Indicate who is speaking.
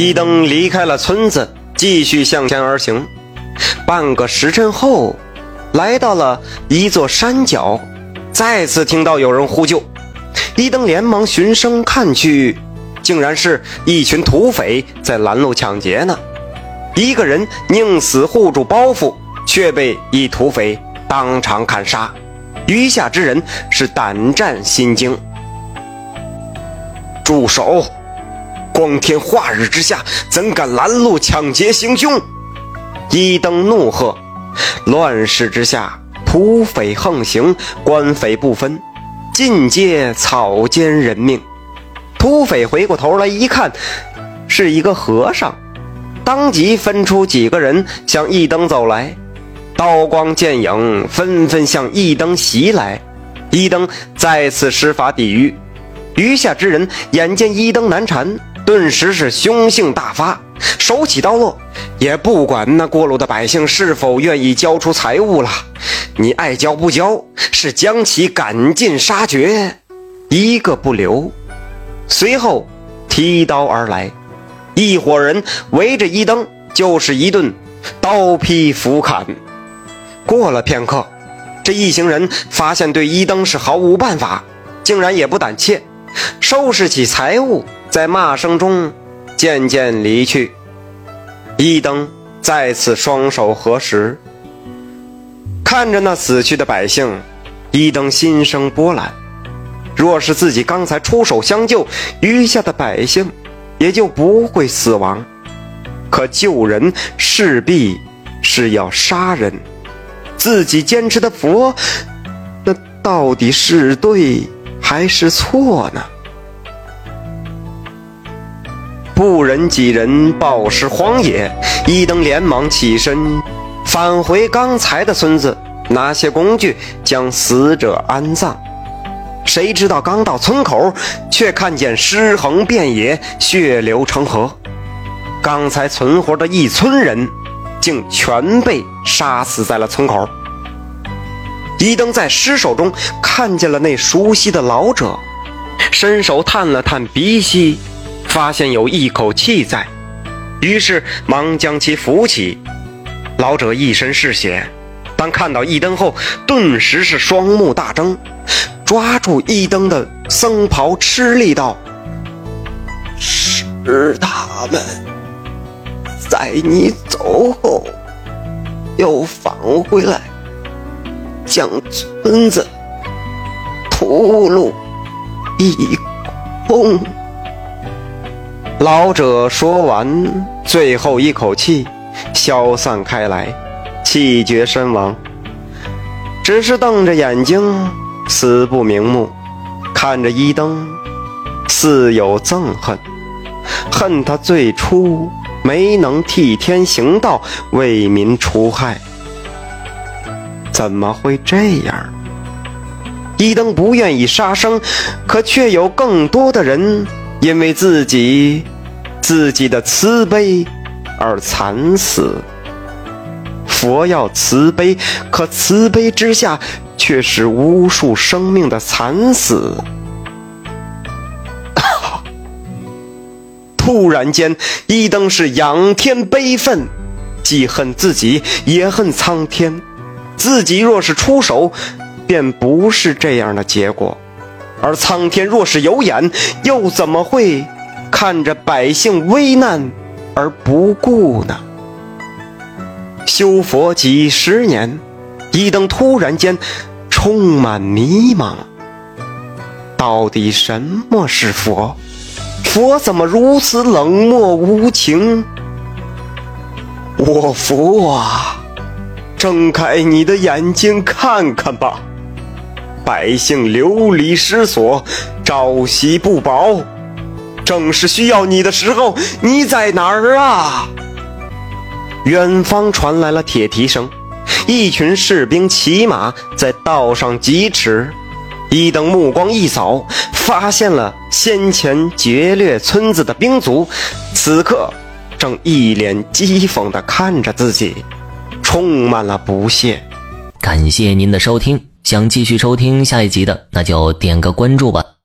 Speaker 1: 一灯离开了村子，继续向前而行。半个时辰后，来到了一座山脚，再次听到有人呼救。一灯连忙循声看去，竟然是一群土匪在拦路抢劫呢。一个人宁死护住包袱，却被一土匪当场砍杀。余下之人是胆战心惊。住手！光天化日之下，怎敢拦路抢劫行凶？一灯怒喝。乱世之下，土匪横行，官匪不分，尽皆草菅人命。土匪回过头来一看，是一个和尚，当即分出几个人向一灯走来，刀光剑影纷纷向一灯袭来。一灯再次施法抵御，余下之人眼见一灯难缠。顿时是凶性大发，手起刀落，也不管那过路的百姓是否愿意交出财物了。你爱交不交，是将其赶尽杀绝，一个不留。随后提刀而来，一伙人围着一灯就是一顿刀劈斧砍。过了片刻，这一行人发现对一灯是毫无办法，竟然也不胆怯，收拾起财物。在骂声中，渐渐离去。一灯再次双手合十，看着那死去的百姓，一灯心生波澜。若是自己刚才出手相救，余下的百姓也就不会死亡。可救人势必是要杀人，自己坚持的佛，那到底是对还是错呢？不忍几人暴尸荒野，一灯连忙起身，返回刚才的村子，拿些工具将死者安葬。谁知道刚到村口，却看见尸横遍野，血流成河。刚才存活的一村人，竟全被杀死在了村口。一灯在尸首中看见了那熟悉的老者，伸手探了探鼻息。发现有一口气在，于是忙将其扶起。老者一身是血，当看到一灯后，顿时是双目大睁，抓住一灯的僧袍，吃力道：“
Speaker 2: 是他们，在你走后，又返回来，将村子屠戮一空。”
Speaker 1: 老者说完最后一口气，消散开来，气绝身亡。只是瞪着眼睛，死不瞑目，看着一灯，似有憎恨，恨他最初没能替天行道，为民除害。怎么会这样？一灯不愿意杀生，可却有更多的人。因为自己自己的慈悲而惨死，佛要慈悲，可慈悲之下却是无数生命的惨死。突然间，一灯是仰天悲愤，既恨自己，也恨苍天。自己若是出手，便不是这样的结果。而苍天若是有眼，又怎么会看着百姓危难而不顾呢？修佛几十年，一灯突然间充满迷茫。到底什么是佛？佛怎么如此冷漠无情？我佛啊，睁开你的眼睛看看吧！百姓流离失所，朝夕不保，正是需要你的时候，你在哪儿啊？远方传来了铁蹄声，一群士兵骑马在道上疾驰。一等目光一扫，发现了先前劫掠村子的兵卒，此刻正一脸讥讽地看着自己，充满了不屑。
Speaker 3: 感谢您的收听。想继续收听下一集的，那就点个关注吧。